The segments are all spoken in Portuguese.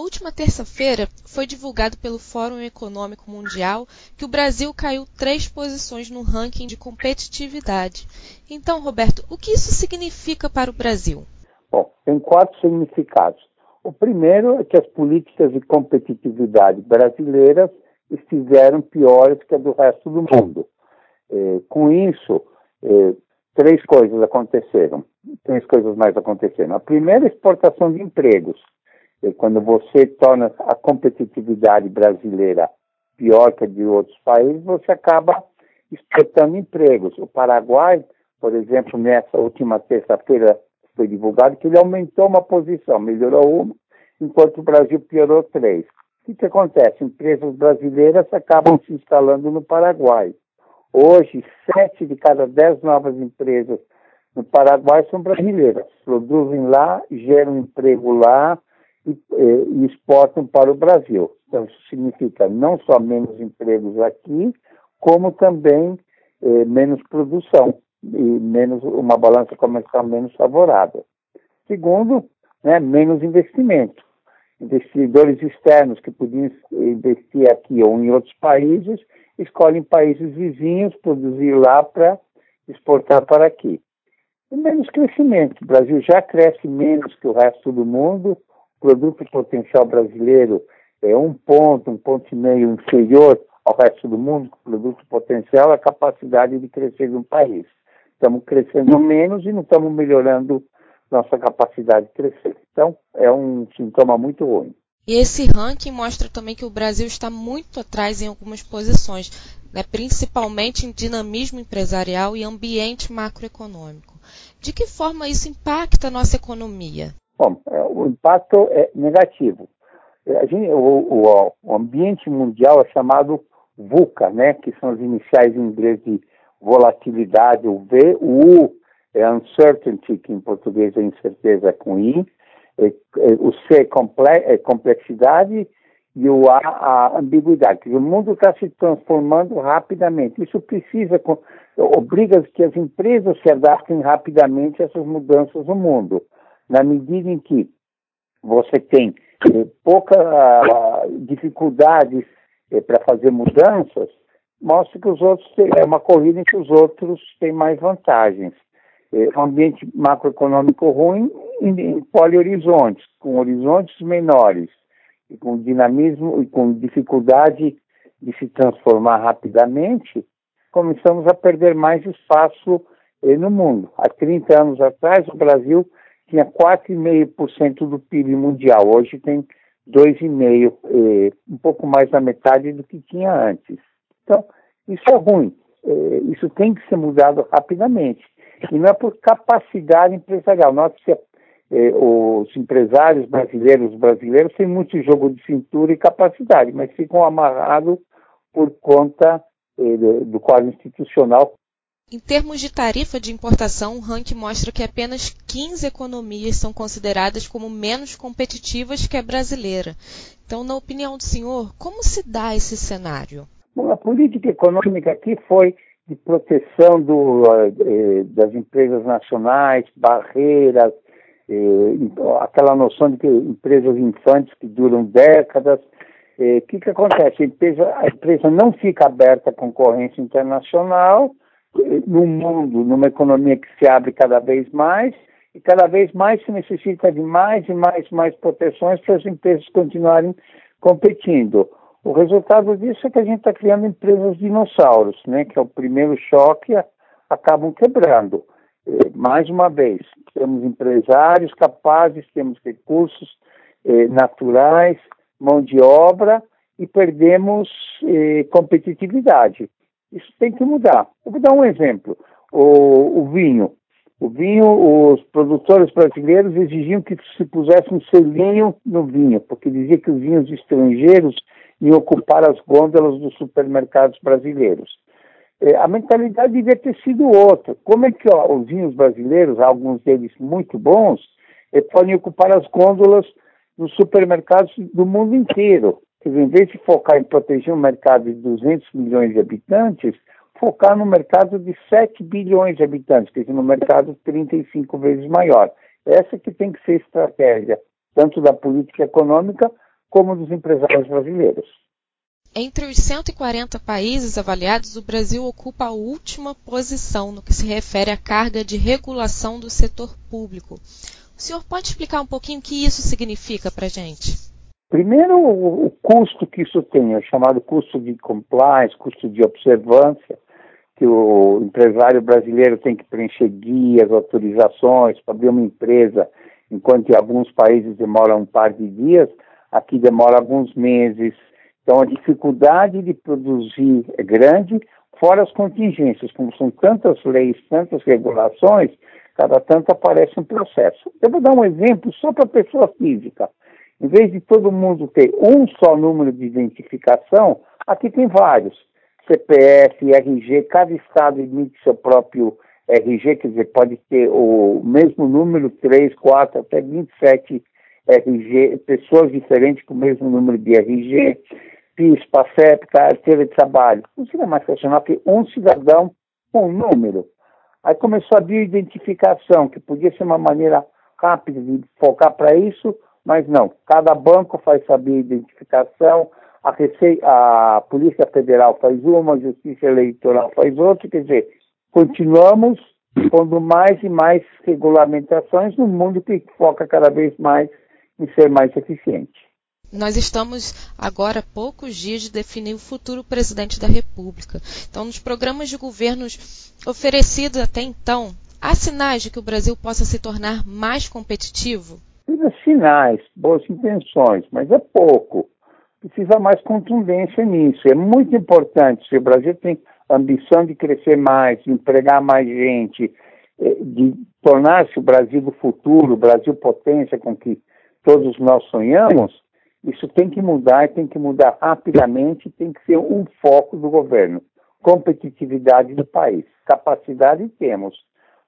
última terça-feira, foi divulgado pelo Fórum Econômico Mundial que o Brasil caiu três posições no ranking de competitividade. Então, Roberto, o que isso significa para o Brasil? Bom, tem quatro significados. O primeiro é que as políticas de competitividade brasileiras estiveram piores que a do resto do mundo. É, com isso, é, três coisas aconteceram. Três coisas mais aconteceram. A primeira é exportação de empregos. É, quando você torna a competitividade brasileira pior que a de outros países, você acaba exportando empregos. O Paraguai, por exemplo, nessa última terça-feira foi divulgado que ele aumentou uma posição, melhorou uma, enquanto o Brasil piorou três. O que, que acontece? Empresas brasileiras acabam se instalando no Paraguai. Hoje, sete de cada dez novas empresas no Paraguai são brasileiras. Produzem lá, geram emprego lá e, e, exportam para o Brasil. Então, isso significa não só menos empregos aqui, como também eh, menos produção e menos uma balança comercial menos favorável. Segundo, né, menos investimento. Investidores externos que podiam investir aqui ou em outros países escolhem países vizinhos, produzir lá para exportar para aqui. E menos crescimento. O Brasil já cresce menos que o resto do mundo. Produto potencial brasileiro é um ponto, um ponto e meio inferior ao resto do mundo. O produto potencial é a capacidade de crescer de um país. Estamos crescendo menos e não estamos melhorando nossa capacidade de crescer. Então, é um sintoma muito ruim. E esse ranking mostra também que o Brasil está muito atrás em algumas posições, né, principalmente em dinamismo empresarial e ambiente macroeconômico. De que forma isso impacta a nossa economia? Bom, é, o impacto é negativo. É, gente, o, o, o, ambiente mundial é chamado VUCA, né, que são as iniciais em inglês de volatilidade, o V, o U é uncertainty, que em português é incerteza com I, é, é, o C é, é complexidade e o A a ambiguidade. O mundo está se transformando rapidamente. Isso precisa, obriga que as empresas se adaptem rapidamente a essas mudanças no mundo. Na medida em que você tem eh, pouca uh, dificuldades eh, para fazer mudanças, mostra que os outros têm, é uma corrida em que os outros têm mais vantagens. É um ambiente macroeconômico ruim em polihorizontes, com horizontes menores, e com dinamismo e com dificuldade de se transformar rapidamente, começamos a perder mais espaço eh, no mundo. Há 30 anos atrás, o Brasil tinha 4,5% do PIB mundial, hoje tem 2,5%, eh, um pouco mais da metade do que tinha antes. Então, isso é ruim, eh, isso tem que ser mudado rapidamente. E não é por capacidade empresarial. Note que eh, os empresários brasileiros brasileiros têm muito jogo de cintura e capacidade, mas ficam amarrados por conta eh, do quadro institucional. Em termos de tarifa de importação, o ranking mostra que apenas 15 economias são consideradas como menos competitivas que a brasileira. Então, na opinião do senhor, como se dá esse cenário? Bom, a política econômica aqui foi de proteção do, eh, das empresas nacionais, barreiras, eh, aquela noção de que empresas infantes que duram décadas. O eh, que, que acontece? A empresa, a empresa não fica aberta à concorrência internacional, num mundo, numa economia que se abre cada vez mais, e cada vez mais se necessita de mais e mais mais proteções para as empresas continuarem competindo. O resultado disso é que a gente está criando empresas dinossauros, né? Que é o primeiro choque, acabam quebrando. Mais uma vez, temos empresários capazes, temos recursos eh, naturais, mão de obra e perdemos eh, competitividade. Isso tem que mudar. Eu vou dar um exemplo. O, o, vinho. O vinho, os produtores brasileiros exigiam que se pusesse um selinho no vinho, porque dizia que os vinhos estrangeiros e ocupar as gôndolas dos supermercados brasileiros. É, a mentalidade devia ter sido outra. Como é que ó, os vinhos brasileiros, alguns deles muito bons, é, podem ocupar as gôndolas dos supermercados do mundo inteiro? Quer dizer, em vez de focar em proteger um mercado de 200 milhões de habitantes, focar no mercado de 7 bilhões de habitantes, quer dizer, no mercado 35 vezes maior. Essa que tem que ser a estratégia, tanto da política econômica como dos empresários brasileiros. Entre os 140 países avaliados, o Brasil ocupa a última posição no que se refere à carga de regulação do setor público. O senhor pode explicar um pouquinho o que isso significa para a gente? Primeiro, o, custo que isso tem, é chamado custo de compliance, custo de observância, que o empresário brasileiro tem que preencher guias, autorizações para abrir uma empresa, enquanto em alguns países demora um par de dias, aqui demora alguns meses então, a dificuldade de produzir é grande, fora as contingências, como são tantas leis, tantas regulações, cada tanto aparece um processo. Eu vou dar um exemplo só para a pessoa física. Em vez de todo mundo ter um só número de identificação, aqui tem vários. CPF, RG, cada estado emite seu próprio RG, quer dizer, pode ter o mesmo número, 3, 4, até 27 RG, pessoas diferentes com o mesmo número de RG. PIS, PASEP, carteira de trabalho. Não seria mais funcional que um cidadão com um número. Aí começou a bioidentificação, que podia ser uma maneira rápida de focar para isso, mas não. Cada banco faz a bioidentificação, a, Rece... a Polícia Federal faz uma, a Justiça Eleitoral faz outra, quer dizer, continuamos pondo mais e mais regulamentações no mundo que foca cada vez mais em ser mais eficiente. Nós estamos agora a poucos dias de definir o futuro presidente da República. Então, nos programas de governos oferecidos até então, há sinais de que o Brasil possa se tornar mais competitivo? Boas intenções, mas é pouco. Precisa mais contundência nisso. É muito importante. Se o Brasil tem ambição de crescer mais, de empregar mais gente, eh, de tornar-se o Brasil do futuro, o Brasil potência com que todos nós sonhamos, isso tem que mudar e tem que mudar rapidamente, tem que ser um foco do governo. Competitividade do país. Capacidade temos.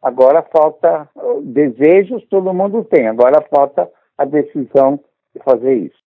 Agora falta desejos, todo mundo tem. Agora falta a decisão de fazer isso.